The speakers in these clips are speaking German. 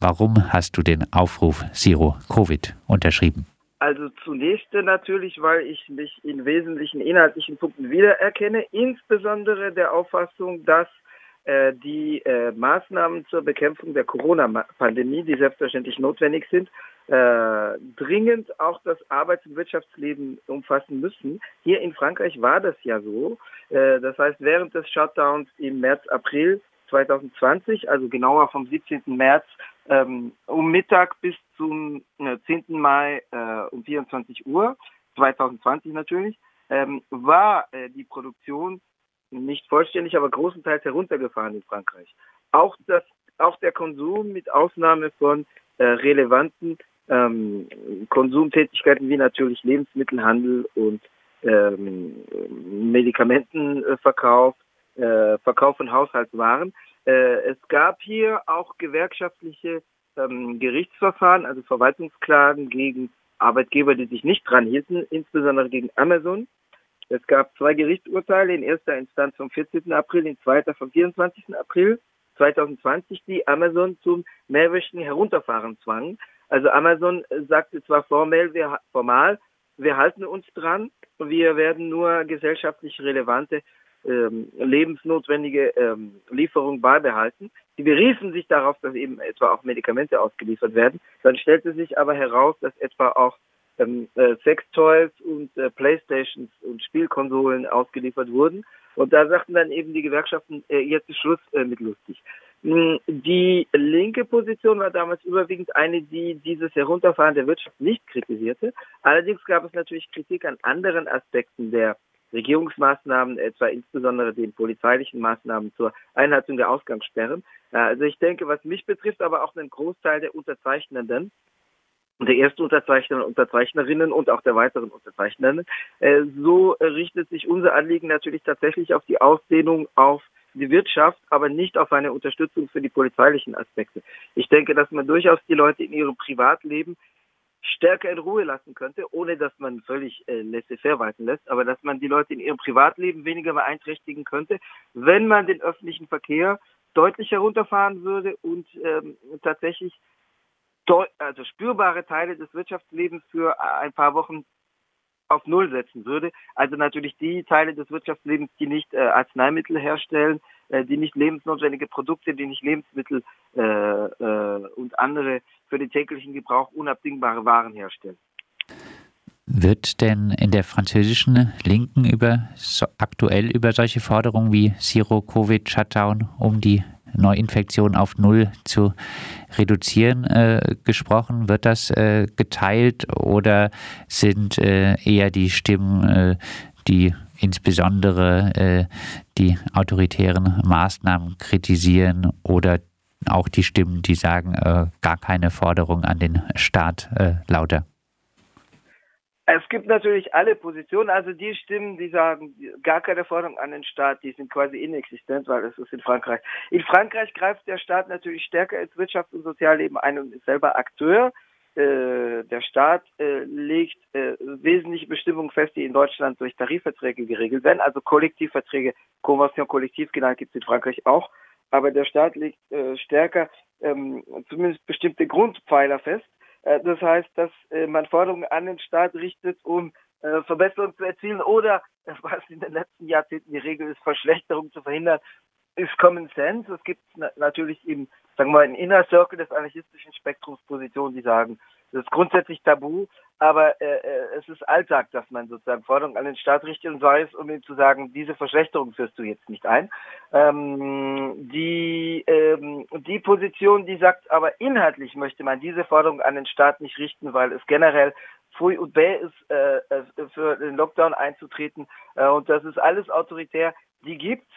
Warum hast du den Aufruf Zero Covid unterschrieben? Also zunächst natürlich, weil ich mich in wesentlichen inhaltlichen Punkten wiedererkenne, insbesondere der Auffassung, dass äh, die äh, Maßnahmen zur Bekämpfung der Corona-Pandemie, die selbstverständlich notwendig sind, äh, dringend auch das Arbeits- und Wirtschaftsleben umfassen müssen. Hier in Frankreich war das ja so. Äh, das heißt, während des Shutdowns im März, April 2020, also genauer vom 17. März ähm, um Mittag bis zum äh, 10. Mai äh, um 24 Uhr, 2020 natürlich, ähm, war äh, die Produktion nicht vollständig, aber großenteils heruntergefahren in Frankreich. Auch das, auch der Konsum mit Ausnahme von äh, relevanten ähm, Konsumtätigkeiten wie natürlich Lebensmittelhandel und ähm, Medikamentenverkauf, äh, Verkauf von Haushaltswaren. Äh, es gab hier auch gewerkschaftliche ähm, Gerichtsverfahren, also Verwaltungsklagen gegen Arbeitgeber, die sich nicht dran hielten, insbesondere gegen Amazon. Es gab zwei Gerichtsurteile in erster Instanz vom 14. April, in zweiter vom 24. April 2020, die Amazon zum mehrwöchigen Herunterfahren zwangen. Also Amazon sagte zwar formell, wir, formal, wir halten uns dran, wir werden nur gesellschaftlich relevante ähm, lebensnotwendige ähm, Lieferungen beibehalten. Sie beriefen sich darauf, dass eben etwa auch Medikamente ausgeliefert werden. Dann stellte sich aber heraus, dass etwa auch ähm, äh, Sextoys und äh, Playstations und Spielkonsolen ausgeliefert wurden. Und da sagten dann eben die Gewerkschaften, äh, jetzt ist Schluss äh, mit lustig. Hm, die linke Position war damals überwiegend eine, die dieses Herunterfahren der Wirtschaft nicht kritisierte. Allerdings gab es natürlich Kritik an anderen Aspekten der Regierungsmaßnahmen, etwa insbesondere den polizeilichen Maßnahmen zur Einhaltung der Ausgangssperren. Äh, also ich denke, was mich betrifft, aber auch einen Großteil der Unterzeichnenden, der ersten Unterzeichner und Unterzeichnerinnen und auch der weiteren Unterzeichnerinnen. Äh, so richtet sich unser Anliegen natürlich tatsächlich auf die Ausdehnung auf die Wirtschaft, aber nicht auf eine Unterstützung für die polizeilichen Aspekte. Ich denke, dass man durchaus die Leute in ihrem Privatleben stärker in Ruhe lassen könnte, ohne dass man völlig äh, laissez-faire walten lässt, aber dass man die Leute in ihrem Privatleben weniger beeinträchtigen könnte, wenn man den öffentlichen Verkehr deutlich herunterfahren würde und ähm, tatsächlich also spürbare Teile des Wirtschaftslebens für ein paar Wochen auf Null setzen würde. Also natürlich die Teile des Wirtschaftslebens, die nicht äh, Arzneimittel herstellen, äh, die nicht lebensnotwendige Produkte, die nicht Lebensmittel äh, äh, und andere für den täglichen Gebrauch unabdingbare Waren herstellen. Wird denn in der französischen Linken über so aktuell über solche Forderungen wie Zero-Covid-Shutdown um die Neuinfektionen auf Null zu reduzieren äh, gesprochen? Wird das äh, geteilt oder sind äh, eher die Stimmen, äh, die insbesondere äh, die autoritären Maßnahmen kritisieren oder auch die Stimmen, die sagen, äh, gar keine Forderung an den Staat lauter? Es gibt natürlich alle Positionen, also die Stimmen, die sagen, gar keine Forderung an den Staat, die sind quasi inexistent, weil es ist in Frankreich. In Frankreich greift der Staat natürlich stärker ins Wirtschafts- und Sozialleben ein und ist selber Akteur. Äh, der Staat äh, legt äh, wesentliche Bestimmungen fest, die in Deutschland durch Tarifverträge geregelt werden, also Kollektivverträge, Convention kollektiv genannt gibt es in Frankreich auch. Aber der Staat legt stärker ähm, zumindest bestimmte Grundpfeiler fest das heißt, dass äh, man Forderungen an den Staat richtet, um äh, Verbesserungen zu erzielen oder, was in den letzten Jahrzehnten die Regel ist, Verschlechterung zu verhindern, ist Common Sense. Es gibt natürlich im, sagen wir mal, im Inner Circle des anarchistischen Spektrums Positionen, die sagen, das ist grundsätzlich tabu, aber äh, es ist Alltag, dass man sozusagen Forderungen an den Staat richtet und sei es, um ihm zu sagen, diese Verschlechterung führst du jetzt nicht ein. Ähm, die, ähm, die Position, die sagt, aber inhaltlich möchte man diese Forderung an den Staat nicht richten, weil es generell früh und bäh ist, äh, für den Lockdown einzutreten äh, und das ist alles autoritär. Die gibt's.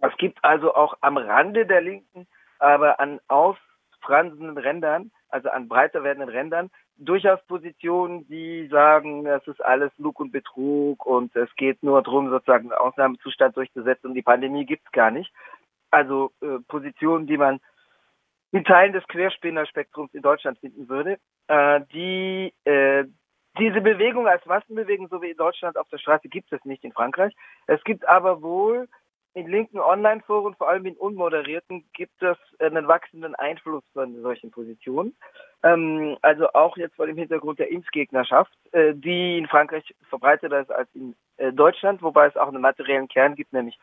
Es gibt also auch am Rande der Linken, aber an ausfranzenden Rändern also an breiter werdenden Rändern, durchaus Positionen, die sagen, es ist alles Lug und Betrug und es geht nur darum, sozusagen einen Ausnahmezustand durchzusetzen und die Pandemie gibt's gar nicht. Also äh, Positionen, die man in Teilen des Querspinnerspektrums in Deutschland finden würde, äh, die äh, diese Bewegung als Massenbewegung, so wie in Deutschland auf der Straße, gibt es nicht in Frankreich. Es gibt aber wohl in linken Online-Foren, vor allem in unmoderierten, gibt es einen wachsenden Einfluss von solchen Positionen. Ähm, also auch jetzt vor dem Hintergrund der Impfgegnerschaft, äh, die in Frankreich verbreiteter ist als in äh, Deutschland, wobei es auch einen materiellen Kern gibt, nämlich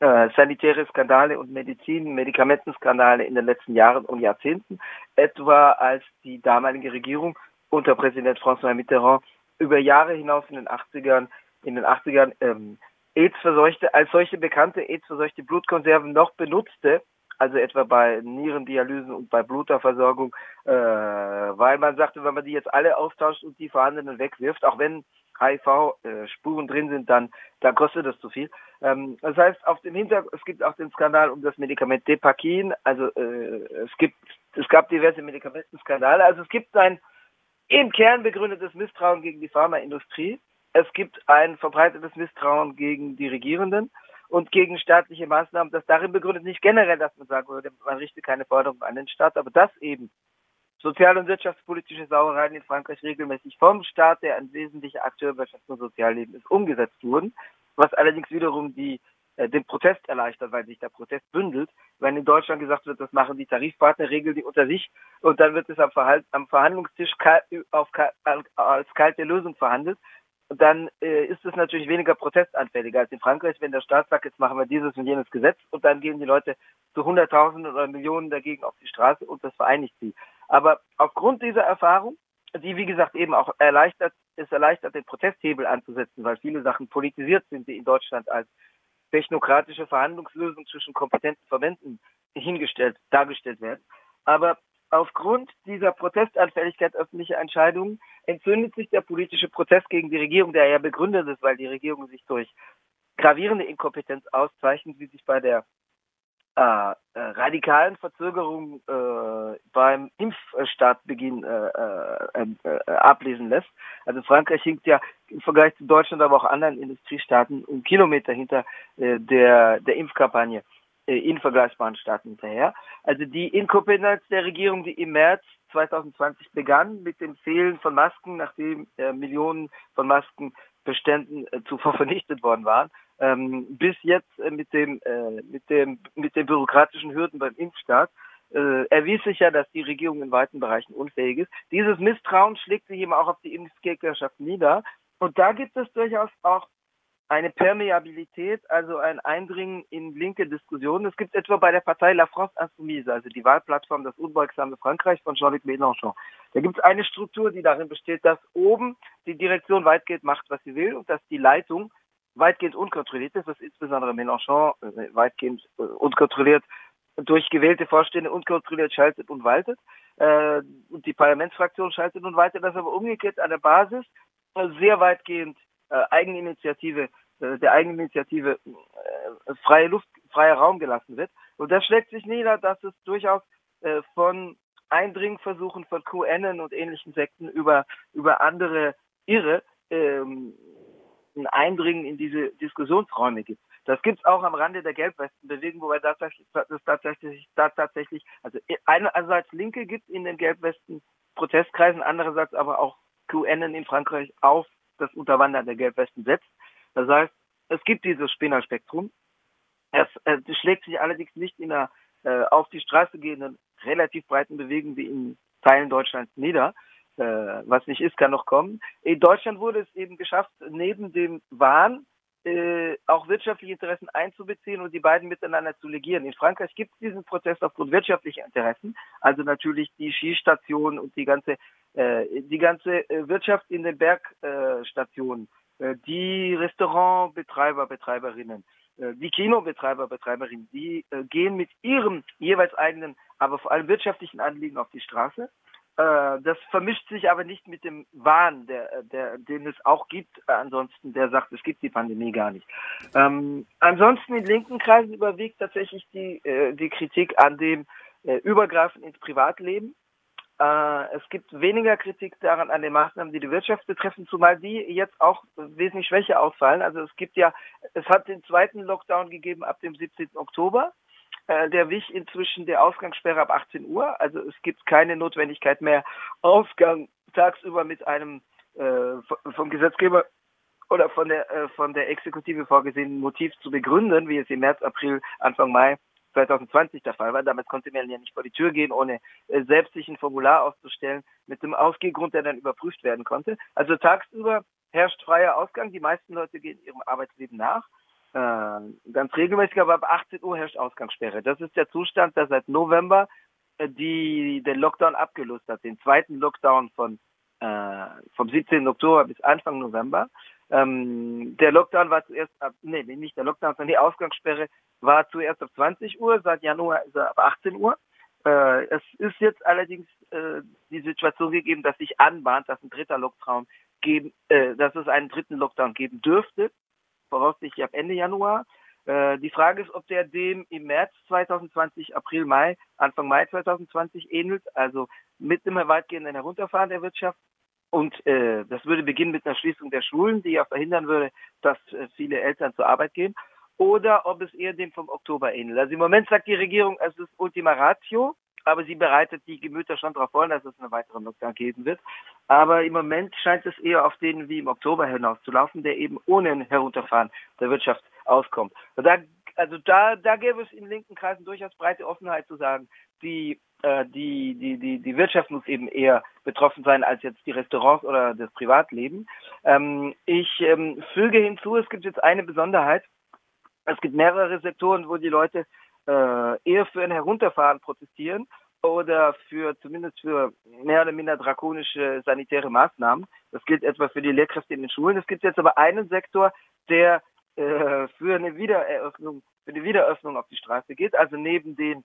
äh, sanitäre Skandale und Medizin, Medikamentenskandale in den letzten Jahren und Jahrzehnten, etwa als die damalige Regierung unter Präsident François Mitterrand über Jahre hinaus in den 80ern, in den 80ern ähm, AIDS-verseuchte, als solche bekannte AIDS-verseuchte Blutkonserven noch benutzte, also etwa bei Nierendialysen und bei Bluterversorgung, äh, weil man sagte, wenn man die jetzt alle austauscht und die vorhandenen wegwirft, auch wenn HIV-Spuren äh, drin sind, dann, dann kostet das zu viel. Ähm, das heißt, auf dem Hintergrund, es gibt auch den Skandal um das Medikament Depakin, also äh, es gibt, es gab diverse Medikamentenskandale, also es gibt ein im Kern begründetes Misstrauen gegen die Pharmaindustrie. Es gibt ein verbreitetes Misstrauen gegen die Regierenden und gegen staatliche Maßnahmen, das darin begründet, nicht generell, dass man sagen würde, man richtet keine Forderungen an den Staat, aber dass eben sozial- und wirtschaftspolitische Sauereien in Frankreich regelmäßig vom Staat, der ein wesentlicher Akteur im Wirtschafts- und Sozialleben ist, umgesetzt wurden, was allerdings wiederum die äh, den Protest erleichtert, weil sich der Protest bündelt. Wenn in Deutschland gesagt wird, das machen die Tarifpartner, regeln die unter sich und dann wird es am, Verhalt, am Verhandlungstisch kal auf, als kalte Lösung verhandelt, dann äh, ist es natürlich weniger protestanfälliger als in Frankreich, wenn der Staat sagt, jetzt machen wir dieses und jenes Gesetz und dann gehen die Leute zu Hunderttausenden oder Millionen dagegen auf die Straße und das vereinigt sie. Aber aufgrund dieser Erfahrung, die wie gesagt eben auch erleichtert, es erleichtert, den Protesthebel anzusetzen, weil viele Sachen politisiert sind, die in Deutschland als technokratische Verhandlungslösung zwischen kompetenten Verbänden hingestellt, dargestellt werden. Aber aufgrund dieser Protestanfälligkeit öffentlicher Entscheidungen entzündet sich der politische Protest gegen die Regierung, der ja begründet ist, weil die Regierung sich durch gravierende Inkompetenz auszeichnet, wie sich bei der äh, äh, radikalen Verzögerung äh, beim Impfstartbeginn äh, äh, äh, ablesen lässt. Also Frankreich hinkt ja im Vergleich zu Deutschland, aber auch anderen Industriestaaten um Kilometer hinter der, der Impfkampagne in vergleichbaren Staaten hinterher. Also die Inkompetenz der Regierung, die im März 2020 begann mit dem Fehlen von Masken, nachdem Millionen von Maskenbeständen zuvor vernichtet worden waren, ähm, bis jetzt äh, mit dem äh, mit dem mit den bürokratischen Hürden beim Impfstart äh, erwies sich ja, dass die Regierung in weiten Bereichen unfähig ist. Dieses Misstrauen schlägt sich eben auch auf die Impfgegnerschaft nieder. Und da gibt es durchaus auch eine Permeabilität, also ein Eindringen in linke Diskussionen. Es gibt etwa bei der Partei La France Insoumise, also die Wahlplattform Das unbeugsame Frankreich von Jean-Luc Mélenchon. Da gibt es eine Struktur, die darin besteht, dass oben die Direktion weitgehend macht, was sie will und dass die Leitung weitgehend unkontrolliert ist, was insbesondere Mélenchon äh, weitgehend äh, unkontrolliert durch gewählte Vorstände unkontrolliert schaltet und waltet. Äh, und die Parlamentsfraktion schaltet und waltet, dass aber umgekehrt an der Basis sehr weitgehend äh, Eigeninitiative, äh, der Eigeninitiative äh, freie Luft, freier Raum gelassen wird. Und das schlägt sich nieder, dass es durchaus äh, von Eindringversuchen von QN und ähnlichen Sekten über, über andere Irre ähm, ein Eindringen in diese Diskussionsräume gibt. Das gibt es auch am Rande der Gelbwestenbewegung, wobei das tatsächlich, das tatsächlich, also einerseits Linke gibt in den Gelbwesten Protestkreisen, andererseits aber auch QN in Frankreich auf das Unterwandern der Gelbwesten setzt. Das heißt, es gibt dieses Spinnerspektrum. Es, es schlägt sich allerdings nicht in einer äh, auf die Straße gehenden relativ breiten Bewegung wie in Teilen Deutschlands nieder, äh, was nicht ist, kann noch kommen. In Deutschland wurde es eben geschafft, neben dem Wahn äh, auch wirtschaftliche Interessen einzubeziehen und die beiden miteinander zu legieren. In Frankreich gibt es diesen Prozess aufgrund wirtschaftlicher Interessen, also natürlich die Skistationen und die ganze äh, die ganze äh, Wirtschaft in den Bergstationen, äh, die Restaurantbetreiber, Betreiberinnen, äh, die Kinobetreiber, Betreiberinnen, die äh, gehen mit ihrem jeweils eigenen, aber vor allem wirtschaftlichen Anliegen auf die Straße äh, das vermischt sich aber nicht mit dem Wahn, der, der, den es auch gibt. Äh, ansonsten, der sagt, es gibt die Pandemie gar nicht. Ähm, ansonsten in linken Kreisen überwiegt tatsächlich die, äh, die Kritik an dem äh, Übergreifen ins Privatleben. Äh, es gibt weniger Kritik daran an den Maßnahmen, die die Wirtschaft betreffen, zumal die jetzt auch wesentlich schwächer ausfallen. Also es gibt ja, es hat den zweiten Lockdown gegeben ab dem 17. Oktober. Äh, der wich inzwischen der Ausgangssperre ab 18 Uhr. Also es gibt keine Notwendigkeit mehr, Ausgang tagsüber mit einem äh, vom Gesetzgeber oder von der äh, von der Exekutive vorgesehenen Motiv zu begründen, wie es im März, April, Anfang Mai 2020 der Fall war. Damit konnte man ja nicht vor die Tür gehen, ohne äh, selbst sich ein Formular auszustellen mit dem Ausgehgrund, der dann überprüft werden konnte. Also tagsüber herrscht freier Ausgang. Die meisten Leute gehen ihrem Arbeitsleben nach. Äh, ganz regelmäßig, aber ab 18 Uhr herrscht Ausgangssperre. Das ist der Zustand, der seit November äh, die den Lockdown abgelöst hat, den zweiten Lockdown von äh, vom 17. Oktober bis Anfang November. Ähm, der Lockdown war zuerst ab, nee, nicht der Lockdown, sondern die Ausgangssperre war zuerst ab 20 Uhr, seit Januar ist er ab 18 Uhr. Äh, es ist jetzt allerdings äh, die Situation gegeben, dass sich anbahnt, dass ein dritter Lockdown geben, äh, dass es einen dritten Lockdown geben dürfte, voraussichtlich ab Ende Januar. Äh, die Frage ist, ob der dem im März 2020, April, Mai, Anfang Mai 2020 ähnelt, also mit dem weitgehenden Herunterfahren der Wirtschaft. Und äh, das würde beginnen mit einer Schließung der Schulen, die ja verhindern würde, dass äh, viele Eltern zur Arbeit gehen. Oder ob es eher dem vom Oktober ähnelt. Also im Moment sagt die Regierung, es ist Ultima Ratio, aber sie bereitet die Gemüter schon darauf vor, dass es einen weiteren Lockdown geben wird. Aber im Moment scheint es eher auf den wie im Oktober hinauszulaufen, der eben ohne ein Herunterfahren der Wirtschaft auskommt. Da, also da, da gäbe es in linken Kreisen durchaus breite Offenheit zu sagen, die, äh, die, die, die, die Wirtschaft muss eben eher betroffen sein als jetzt die Restaurants oder das Privatleben. Ähm, ich ähm, füge hinzu, es gibt jetzt eine Besonderheit. Es gibt mehrere Sektoren, wo die Leute äh, eher für ein Herunterfahren protestieren oder für zumindest für mehr oder minder drakonische sanitäre Maßnahmen. Das gilt etwa für die Lehrkräfte in den Schulen. Es gibt jetzt aber einen Sektor, der äh, für eine Wiedereröffnung, für eine Wiederöffnung auf die Straße geht, also neben den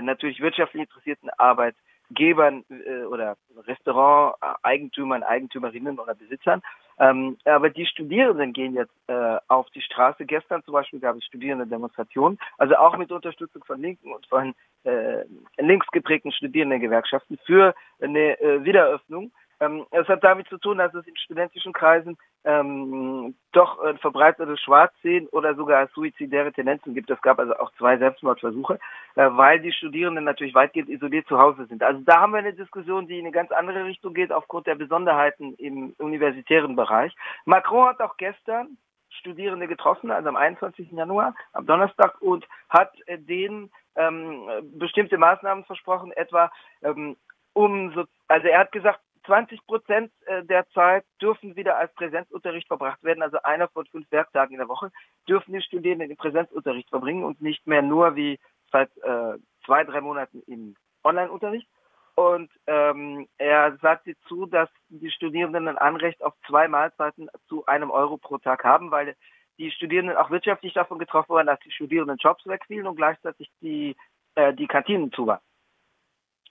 natürlich wirtschaftlich interessierten Arbeitgebern äh, oder Restaurant-Eigentümern, Eigentümerinnen oder Besitzern. Ähm, aber die Studierenden gehen jetzt äh, auf die Straße. Gestern zum Beispiel gab es Studierendendemonstrationen, also auch mit Unterstützung von Linken und von äh, links geprägten Studierendengewerkschaften für eine äh, Wiederöffnung. Ähm, es hat damit zu tun, dass es in studentischen Kreisen ähm, doch ein verbreitetes Schwarzsehen oder sogar suizidäre Tendenzen gibt. Es gab also auch zwei Selbstmordversuche, äh, weil die Studierenden natürlich weitgehend isoliert zu Hause sind. Also da haben wir eine Diskussion, die in eine ganz andere Richtung geht, aufgrund der Besonderheiten im universitären Bereich. Macron hat auch gestern Studierende getroffen, also am 21. Januar, am Donnerstag, und hat äh, denen ähm, bestimmte Maßnahmen versprochen, etwa ähm, um so, also er hat gesagt, 20 Prozent äh, der Zeit dürfen wieder als Präsenzunterricht verbracht werden. Also einer von fünf Werktagen in der Woche dürfen die Studierenden im Präsenzunterricht verbringen und nicht mehr nur wie seit äh, zwei, drei Monaten im Online-Unterricht. Und ähm, er sagte zu, dass die Studierenden ein Anrecht auf zwei Mahlzeiten zu einem Euro pro Tag haben, weil die Studierenden auch wirtschaftlich davon getroffen waren, dass die Studierenden Jobs wegfielen und gleichzeitig die, äh, die Kantinen zu waren.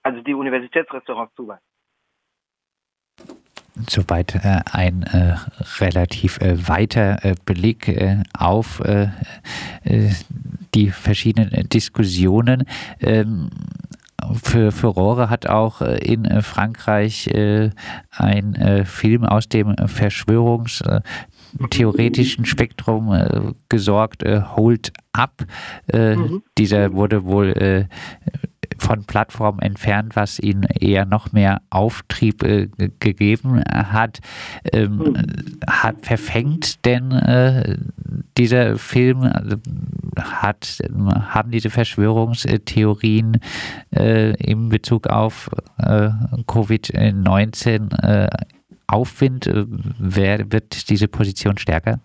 Also die Universitätsrestaurants zu waren. Soweit äh, ein äh, relativ äh, weiter äh, Blick äh, auf äh, die verschiedenen Diskussionen. Ähm, für Furore hat auch in Frankreich ein Film aus dem Verschwörungstheoretischen Spektrum gesorgt, Hold Up. Mhm. Dieser wurde wohl von Plattformen entfernt, was ihnen eher noch mehr Auftrieb äh, gegeben hat. Ähm, mhm. hat. Verfängt denn äh, dieser Film, also hat, haben diese Verschwörungstheorien äh, in Bezug auf äh, Covid-19 äh, Aufwind? Wer wird diese Position stärker?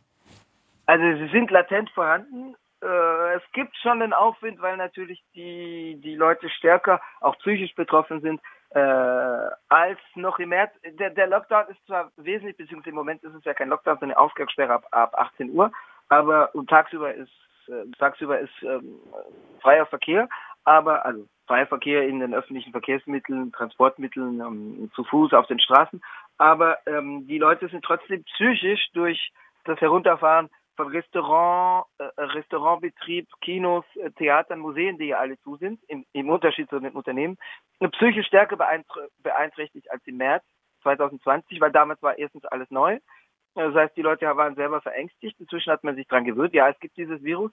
Also sie sind latent vorhanden äh, es gibt schon den Aufwind, weil natürlich die, die Leute stärker auch psychisch betroffen sind äh, als noch im März. Der, der Lockdown ist zwar wesentlich, beziehungsweise im Moment ist es ja kein Lockdown, sondern Ausgangssperre ab, ab 18 Uhr, aber und tagsüber ist äh, tagsüber ist ähm, freier Verkehr, aber also freier Verkehr in den öffentlichen Verkehrsmitteln, Transportmitteln, ähm, zu Fuß auf den Straßen, aber ähm, die Leute sind trotzdem psychisch durch das Herunterfahren von Restaurant, äh, Restaurantbetrieb, Kinos, äh, Theatern, Museen, die ja alle zu sind, im, im Unterschied zu den Unternehmen, eine psychische Stärke beeinträchtigt als im März 2020, weil damals war erstens alles neu. Das heißt, die Leute waren selber verängstigt. Inzwischen hat man sich dran gewöhnt. Ja, es gibt dieses Virus.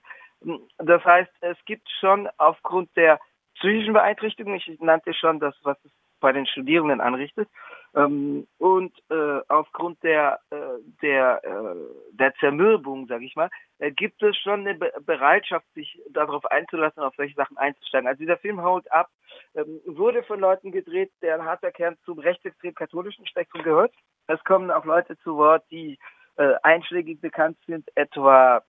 Das heißt, es gibt schon aufgrund der psychischen Beeinträchtigung, ich nannte schon das, was es bei den Studierenden anrichtet, Ähm, und äh, aufgrund der äh, der äh, der Zermürbung, sage ich mal, äh, gibt es schon eine Be Bereitschaft, sich darauf einzulassen, auf solche Sachen einzusteigen. Also dieser Film haut ab, ähm, wurde von Leuten gedreht, deren harter Kern zum rechtsextrem katholischen Spektrum gehört. Es kommen auch Leute zu Wort, die äh, einschlägig bekannt sind, etwa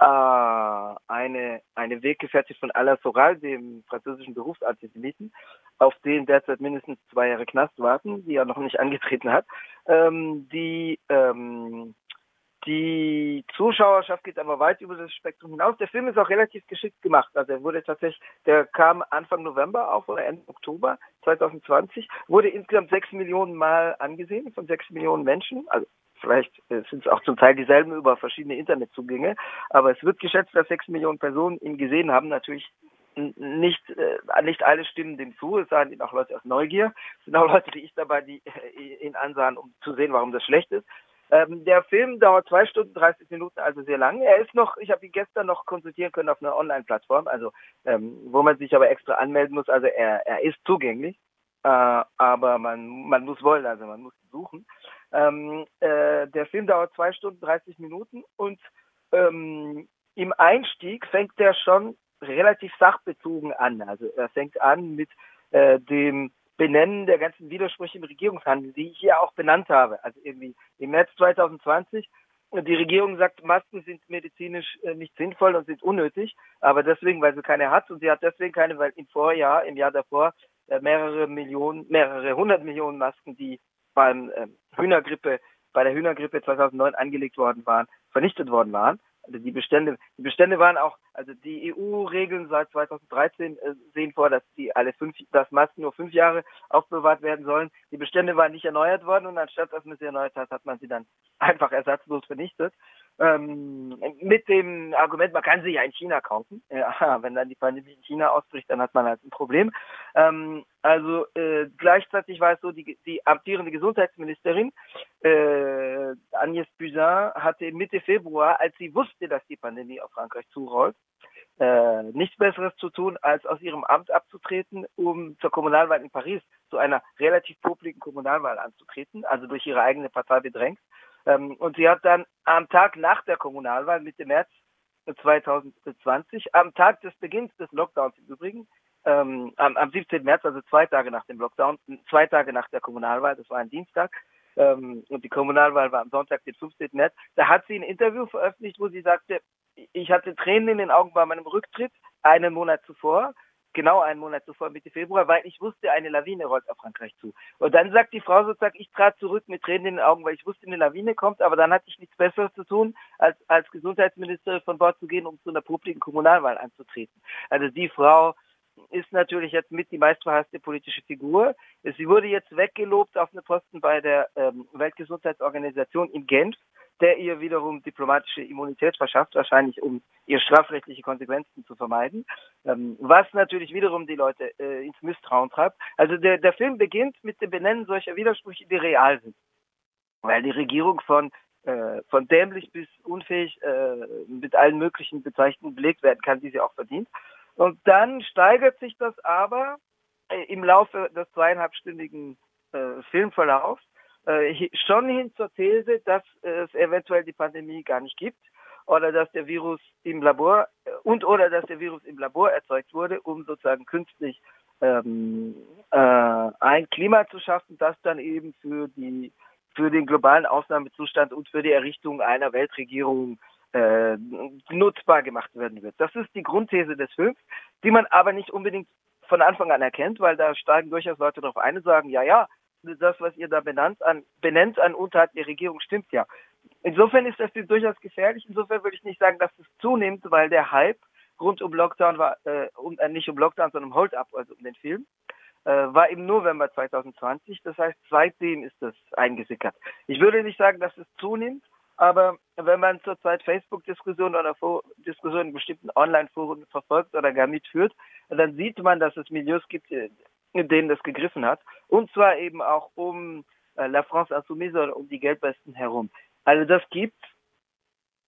äh, eine, eine Weggefährtin von Alain Soral, dem französischen Berufsantisemiten, auf den derzeit mindestens zwei Jahre Knast warten, die er noch nicht angetreten hat. Ähm, die, ähm, die Zuschauerschaft geht aber weit über das Spektrum hinaus. Der Film ist auch relativ geschickt gemacht. Also er wurde tatsächlich, der kam Anfang November auf oder Ende Oktober 2020, wurde insgesamt sechs Millionen Mal angesehen von sechs Millionen Menschen. Also Vielleicht äh, sind es auch zum Teil dieselben über verschiedene Internetzugänge, aber es wird geschätzt, dass sechs Millionen Personen ihn gesehen haben. Natürlich nicht, äh, nicht alle stimmen dem zu. Es sagen auch Leute aus Neugier. Es sind auch Leute, die ich dabei die, äh, ihn ansahen, um zu sehen, warum das schlecht ist. Ähm, der Film dauert zwei Stunden 30 Minuten, also sehr lang. Er ist noch, ich habe ihn gestern noch konsultieren können auf einer Online-Plattform, also ähm, wo man sich aber extra anmelden muss. Also er, er ist zugänglich, äh, aber man, man muss wollen, also man muss suchen. Ähm, äh, der Film dauert zwei Stunden 30 Minuten und ähm, im Einstieg fängt der schon relativ sachbezogen an. Also er fängt an mit äh, dem Benennen der ganzen Widersprüche im Regierungshandel, die ich hier auch benannt habe. Also irgendwie im März 2020 die Regierung sagt, Masken sind medizinisch äh, nicht sinnvoll und sind unnötig, aber deswegen, weil sie keine hat und sie hat deswegen keine, weil im Vorjahr, im Jahr davor äh, mehrere Millionen, mehrere hundert Millionen Masken, die beim äh, Hühnergrippe, bei der Hühnergrippe 2009 angelegt worden waren, vernichtet worden waren. Also die Bestände, die Bestände waren auch, also die EU-Regeln seit 2013 äh, sehen vor, dass die alle fünf, dass Masken nur fünf Jahre aufbewahrt werden sollen. Die Bestände waren nicht erneuert worden und anstatt dass man sie erneuert hat, hat man sie dann einfach ersatzlos vernichtet. Ähm, mit dem Argument, man kann sie ja in China kaufen. Ja, wenn dann die Pandemie in China ausbricht, dann hat man halt ein Problem. Ähm, also äh, gleichzeitig war es so, die, die amtierende Gesundheitsministerin äh, Agnès Buzyn hatte Mitte Februar, als sie wusste, dass die Pandemie auf Frankreich zurollt, äh, nichts Besseres zu tun, als aus ihrem Amt abzutreten, um zur Kommunalwahl in Paris, zu einer relativ publiken Kommunalwahl anzutreten, also durch ihre eigene Partei bedrängt. Ähm, und sie hat dann am Tag nach der Kommunalwahl, Mitte März 2020, am Tag des Beginns des Lockdowns im Übrigen, ähm, am, am 17. März, also zwei Tage nach dem Lockdown, zwei Tage nach der Kommunalwahl, das war ein Dienstag, ähm, und die Kommunalwahl war am Sonntag, den 15. März, da hat sie ein Interview veröffentlicht, wo sie sagte, ich hatte Tränen in den Augen bei meinem Rücktritt, einen Monat zuvor, genau einen Monat zuvor, Mitte Februar, weil ich wusste, eine Lawine rollt auf Frankreich zu. Und dann sagt die Frau sozusagen, ich trat zurück mit Tränen in den Augen, weil ich wusste, eine Lawine kommt, aber dann hatte ich nichts Besseres zu tun, als als Gesundheitsminister von Bord zu gehen, um zu einer publiken Kommunalwahl anzutreten. Also die Frau ist natürlich jetzt mit die meistverhasste politische Figur. Sie wurde jetzt weggelobt auf eine Posten bei der ähm, Weltgesundheitsorganisation in Genf, der ihr wiederum diplomatische Immunität verschafft, wahrscheinlich um ihr strafrechtliche Konsequenzen zu vermeiden, ähm, was natürlich wiederum die Leute äh, ins Misstrauen treibt. Also der, der Film beginnt mit dem Benennen solcher Widersprüche, die real sind. Weil die Regierung von äh, von dämlich bis unfähig äh, mit allen möglichen Bezeichnungen belegt werden kann, die sie auch verdient. Und dann steigert sich das aber äh, im Laufe des zweieinhalbstündigen äh, Filmverlaufs schon hin zur These, dass es eventuell die Pandemie gar nicht gibt oder dass der Virus im Labor äh, und oder dass der Virus im Labor erzeugt wurde, um sozusagen künstlich ähm, äh, ein Klima zu schaffen, das dann eben für die für den globalen Ausnahmezustand und für die Errichtung einer Weltregierung äh, nutzbar gemacht werden wird. Das ist die Grundthese des Films, die man aber nicht unbedingt von Anfang an erkennt, weil da steigen durchaus Leute darauf ein und sagen, ja, ja, das, was ihr da benannt an, benennt an Untaten der Regierung, stimmt ja. Insofern ist das durchaus gefährlich. Insofern würde ich nicht sagen, dass es zunimmt, weil der Hype rund um Lockdown war, äh, um, äh, nicht um Lockdown, sondern um Hold Up, also um den Film, äh, war im November 2020. Das heißt, seitdem ist das eingesickert. Ich würde nicht sagen, dass es zunimmt, aber wenn man zurzeit Facebook-Diskussionen oder Diskussionen in bestimmten Online-Foren verfolgt oder gar mitführt, dann sieht man, dass es Milieus gibt, äh, denen das gegriffen hat. Und zwar eben auch um äh, La France Insoumise oder um die Geldbesten herum. Also das gibt,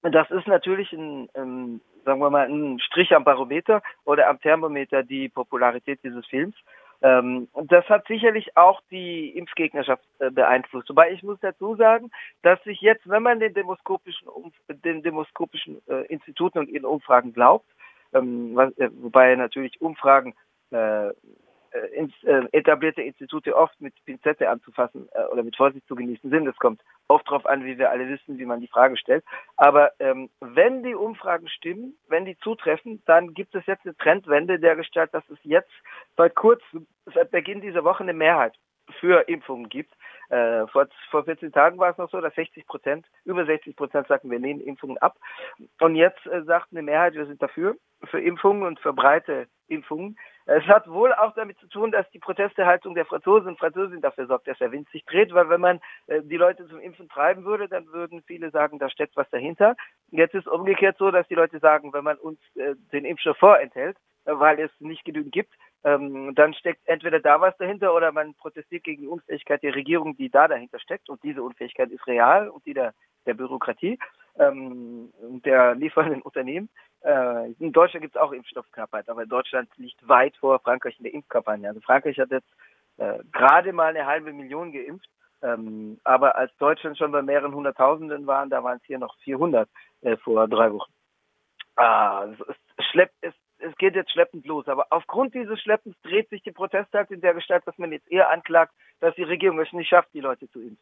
das ist natürlich ein, ein, sagen wir mal, ein Strich am Barometer oder am Thermometer die Popularität dieses Films. Ähm, das hat sicherlich auch die Impfgegnerschaft äh, beeinflusst. Wobei ich muss dazu sagen, dass sich jetzt, wenn man den demoskopischen, den demoskopischen äh, Instituten und ihren Umfragen glaubt, ähm, was, äh, wobei natürlich Umfragen äh, ins, äh, etablierte Institute oft mit Pinzette anzufassen äh, oder mit Vorsicht zu genießen sind. Es kommt oft darauf an, wie wir alle wissen, wie man die Frage stellt. Aber ähm, wenn die Umfragen stimmen, wenn die zutreffen, dann gibt es jetzt eine Trendwende der Gestalt, dass es jetzt seit kurzem, seit Beginn dieser Woche eine Mehrheit für Impfungen gibt. Äh, vor, vor 14 Tagen war es noch so, dass 60 Prozent, über 60 Prozent sagten, wir lehnen Impfungen ab. Und jetzt äh, sagt eine Mehrheit, wir sind dafür, für Impfungen und für breite Impfungen. Es hat wohl auch damit zu tun, dass die Protestehaltung der Franzosen und Französinnen dafür sorgt, dass der Wind sich dreht, weil wenn man äh, die Leute zum Impfen treiben würde, dann würden viele sagen, da steckt was dahinter. Jetzt ist umgekehrt so, dass die Leute sagen, wenn man uns äh, den Impfstoff vorenthält, äh, weil es nicht genügend gibt, ähm, dann steckt entweder da was dahinter oder man protestiert gegen die Unfähigkeit der Regierung, die da dahinter steckt. Und diese Unfähigkeit ist real und die der, der Bürokratie ähm, der liefernden Unternehmen. Äh, in Deutschland gibt es auch Impfstoffknappheit, aber Deutschland liegt weit vor Frankreich in der Impfkampagne. Also Frankreich hat jetzt äh, gerade mal eine halbe Million geimpft. Ähm, aber als Deutschland schon bei mehreren Hunderttausenden waren, da waren es hier noch 400 äh, vor drei Wochen. Ah, es, schleppt, es, es geht jetzt schleppend los. Aber aufgrund dieses Schleppens dreht sich die Protestakt in der Gestalt, dass man jetzt eher anklagt, dass die Regierung es nicht schafft, die Leute zu impfen.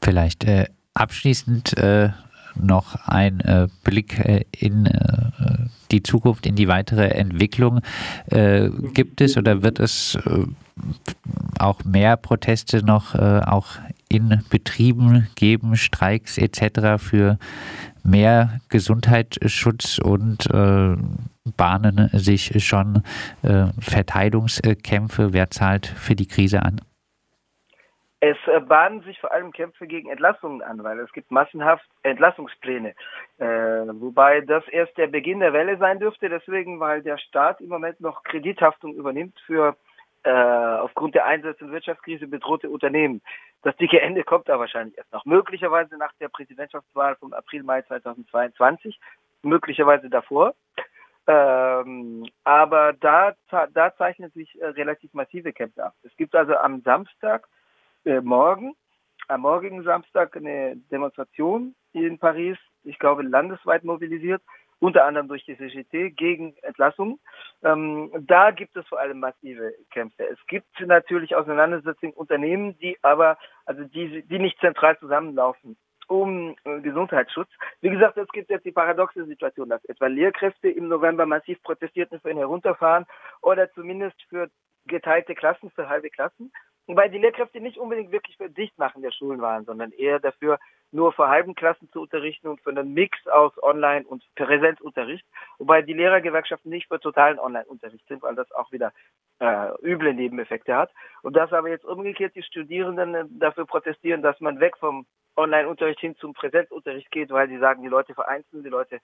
Vielleicht äh, abschließend äh, noch ein äh, Blick äh, in äh, die Zukunft, in die weitere Entwicklung. Äh, gibt es oder wird es äh, auch mehr Proteste noch auch in Betrieben geben, Streiks etc. für mehr Gesundheitsschutz und bahnen sich schon Verteilungskämpfe? Wer zahlt für die Krise an? Es äh, bahnen sich vor allem Kämpfe gegen Entlassungen an, weil es gibt massenhaft Entlassungspläne. Äh, wobei das erst der Beginn der Welle sein dürfte, deswegen, weil der Staat im Moment noch Kredithaftung übernimmt für äh, aufgrund der Einsätze und Wirtschaftskrise bedrohte Unternehmen. Das dicke Ende kommt da wahrscheinlich erst noch. Möglicherweise nach der Präsidentschaftswahl vom April, Mai 2022, möglicherweise davor. Ähm, aber da, da zeichnen sich äh, relativ massive Kämpfe ab. Es gibt also am Samstag äh, morgen, am morgigen Samstag eine Demonstration in Paris, ich glaube landesweit mobilisiert, unter anderem durch die CGT gegen Entlassungen. Ähm, da gibt es vor allem massive Kämpfe. Es gibt natürlich Auseinandersetzungen Unternehmen, die aber, also die, die nicht zentral zusammenlaufen um äh, Gesundheitsschutz. Wie gesagt, es gibt jetzt die paradoxe Situation, dass etwa Lehrkräfte im November massiv protestierten für ein Herunterfahren oder zumindest für geteilte Klassen, für halbe Klassen. Wobei die Lehrkräfte nicht unbedingt wirklich für Dichtmachen der Schulen waren, sondern eher dafür, nur für halben Klassen zu unterrichten und für einen Mix aus Online- und Präsenzunterricht. Wobei die Lehrergewerkschaften nicht für totalen Online-Unterricht sind, weil das auch wieder äh, üble Nebeneffekte hat. Und dass aber jetzt umgekehrt die Studierenden dafür protestieren, dass man weg vom Online-Unterricht hin zum Präsenzunterricht geht, weil sie sagen, die Leute vereinzeln, die Leute.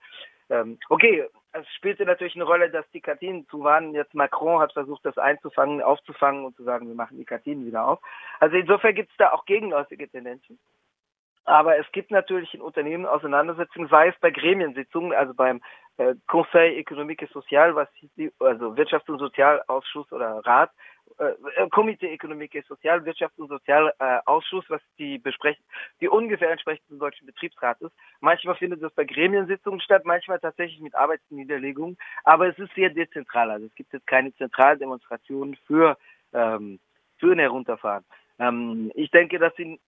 Ähm, okay, es spielte natürlich eine Rolle, dass die Kantinen zu waren. Jetzt Macron hat versucht, das einzufangen, aufzufangen und zu sagen, wir machen die Kantinen wieder auf. Also insofern gibt es da auch gegenläufige Tendenzen. Aber es gibt natürlich in Unternehmen Auseinandersetzungen, sei es bei Gremiensitzungen, also beim äh, Conseil économique et social, was die, also Wirtschafts- und Sozialausschuss oder Rat, äh, äh, Komitee Ökonomik et Sozial, Wirtschafts- und Sozialausschuss, was die besprechen, die ungefähr entsprechend zum deutschen Betriebsrat ist. Manchmal findet das bei Gremiensitzungen statt, manchmal tatsächlich mit Arbeitsniederlegungen, aber es ist sehr dezentral. Also es gibt jetzt keine Zentraldemonstrationen für, ähm, für ein Herunterfahren. Ähm, ich denke, dass in,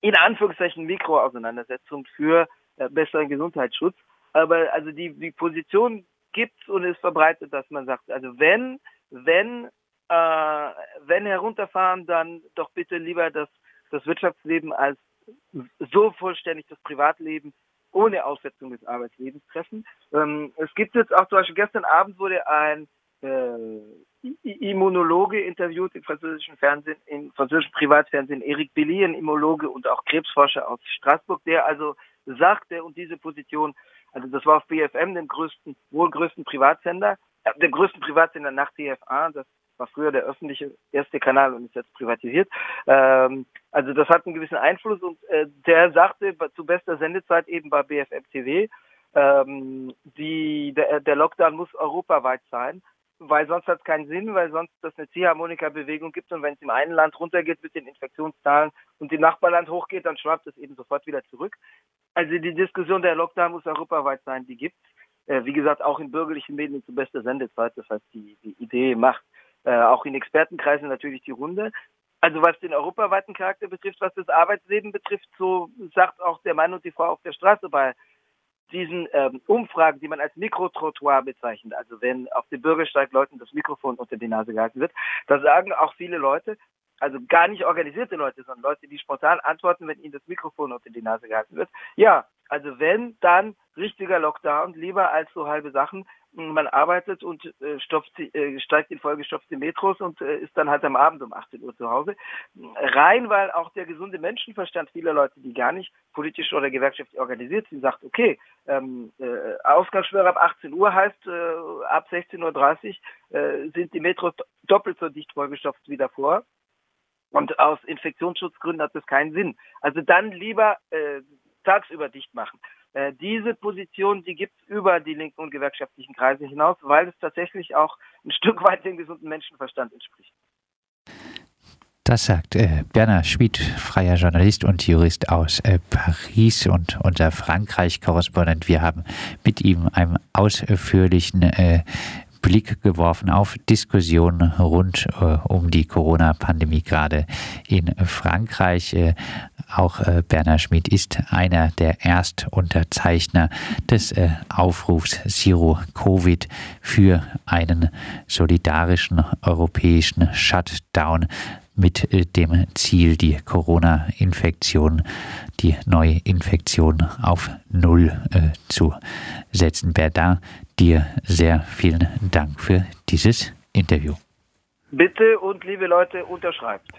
in Anführungszeichen Mikroauseinandersetzung für äh, besseren Gesundheitsschutz, aber also die, die Position gibt und ist verbreitet, dass man sagt, also wenn, wenn äh, wenn herunterfahren, dann doch bitte lieber das, das Wirtschaftsleben als so vollständig das Privatleben ohne Aussetzung des Arbeitslebens treffen. Ähm, es gibt jetzt auch zum Beispiel gestern Abend wurde ein äh, Immunologe interviewt im französischen Fernsehen, im französischen Privatfernsehen, Eric Billy, ein Immunologe und auch Krebsforscher aus Straßburg, der also sagte und diese Position, also das war auf BFM, dem größten, wohl größten Privatsender, äh, dem größten Privatsender nach TFA, das war früher der öffentliche erste Kanal und ist jetzt privatisiert. Ähm, also das hat einen gewissen Einfluss und äh, der sagte zu bester Sendezeit eben bei BFM TV, ähm, die, der, der Lockdown muss europaweit sein, weil sonst hat es keinen Sinn, weil sonst das eine Ziehharmonika-Bewegung gibt und wenn es im einen Land runtergeht mit den Infektionszahlen und im Nachbarland hochgeht, dann schwappt es eben sofort wieder zurück. Also die Diskussion der Lockdown muss europaweit sein, die gibt äh, wie gesagt, auch in bürgerlichen Medien zu bester Sendezeit. Das heißt, die, die Idee macht äh, auch in Expertenkreisen natürlich die Runde. Also was den europaweiten Charakter betrifft, was das Arbeitsleben betrifft, so sagt auch der Mann und die Frau auf der Straße bei diesen ähm, Umfragen, die man als Mikrotrottoir bezeichnet, also wenn auf dem Bürgersteig Leuten das Mikrofon unter die Nase gehalten wird, da sagen auch viele Leute, also gar nicht organisierte Leute, sondern Leute, die spontan antworten, wenn ihnen das Mikrofon unter die Nase gehalten wird. Ja, also wenn, dann richtiger Lockdown, lieber als so halbe Sachen. Man arbeitet und äh, stopft, äh, steigt in vollgestopfte Metros und äh, ist dann halt am Abend um 18 Uhr zu Hause. Rein, weil auch der gesunde Menschenverstand vieler Leute, die gar nicht politisch oder gewerkschaftlich organisiert sind, sagt, okay, ähm, äh, Ausgangssperre ab 18 Uhr heißt, äh, ab 16.30 Uhr äh, sind die Metros doppelt so dicht vollgestopft wie davor. Und aus Infektionsschutzgründen hat das keinen Sinn. Also dann lieber äh, tagsüber dicht machen. Äh, diese Position, die gibt es über die linken und gewerkschaftlichen Kreise hinaus, weil es tatsächlich auch ein Stück weit dem gesunden Menschenverstand entspricht. Das sagt äh, Bernhard Schmid, freier Journalist und Jurist aus äh, Paris und unser Frankreich-Korrespondent. Wir haben mit ihm einen ausführlichen äh, Blick geworfen auf Diskussionen rund äh, um die Corona-Pandemie gerade in Frankreich. Äh, auch äh, Bernhard Schmidt ist einer der Erstunterzeichner des äh, Aufrufs Zero Covid für einen solidarischen europäischen Shutdown mit äh, dem Ziel, die Corona-Infektion, die Neuinfektion auf Null äh, zu setzen. Berdin, dir sehr vielen Dank für dieses Interview. Bitte und liebe Leute, unterschreibt.